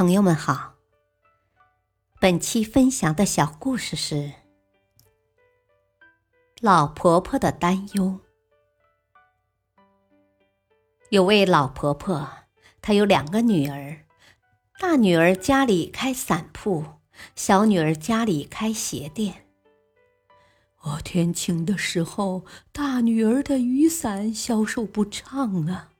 朋友们好，本期分享的小故事是老婆婆的担忧。有位老婆婆，她有两个女儿，大女儿家里开伞铺，小女儿家里开鞋店。我，天晴的时候，大女儿的雨伞销售不畅啊。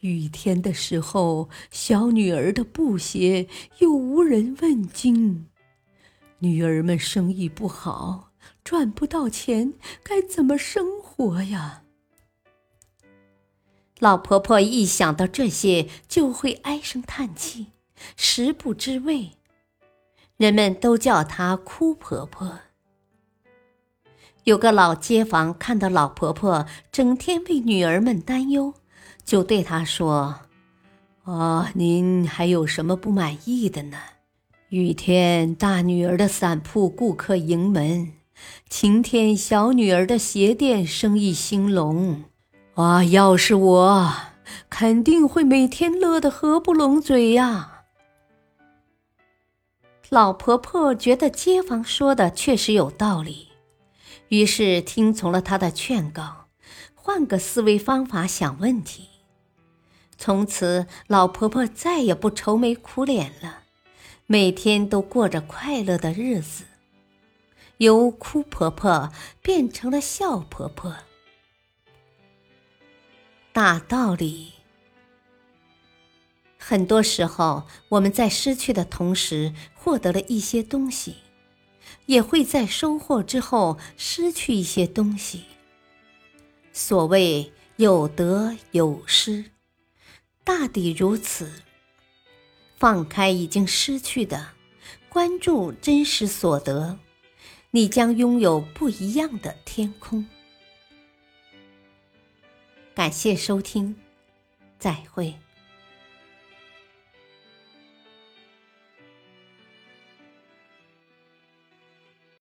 雨天的时候，小女儿的布鞋又无人问津，女儿们生意不好，赚不到钱，该怎么生活呀？老婆婆一想到这些，就会唉声叹气，食不知味。人们都叫她“哭婆婆”。有个老街坊看到老婆婆整天为女儿们担忧。就对他说：“啊，您还有什么不满意的呢？雨天大女儿的伞铺顾客盈门，晴天小女儿的鞋店生意兴隆。啊，要是我，肯定会每天乐得合不拢嘴呀。”老婆婆觉得街坊说的确实有道理，于是听从了他的劝告，换个思维方法想问题。从此，老婆婆再也不愁眉苦脸了，每天都过着快乐的日子，由哭婆婆变成了笑婆婆。大道理，很多时候我们在失去的同时获得了一些东西，也会在收获之后失去一些东西。所谓有得有失。大抵如此。放开已经失去的，关注真实所得，你将拥有不一样的天空。感谢收听，再会。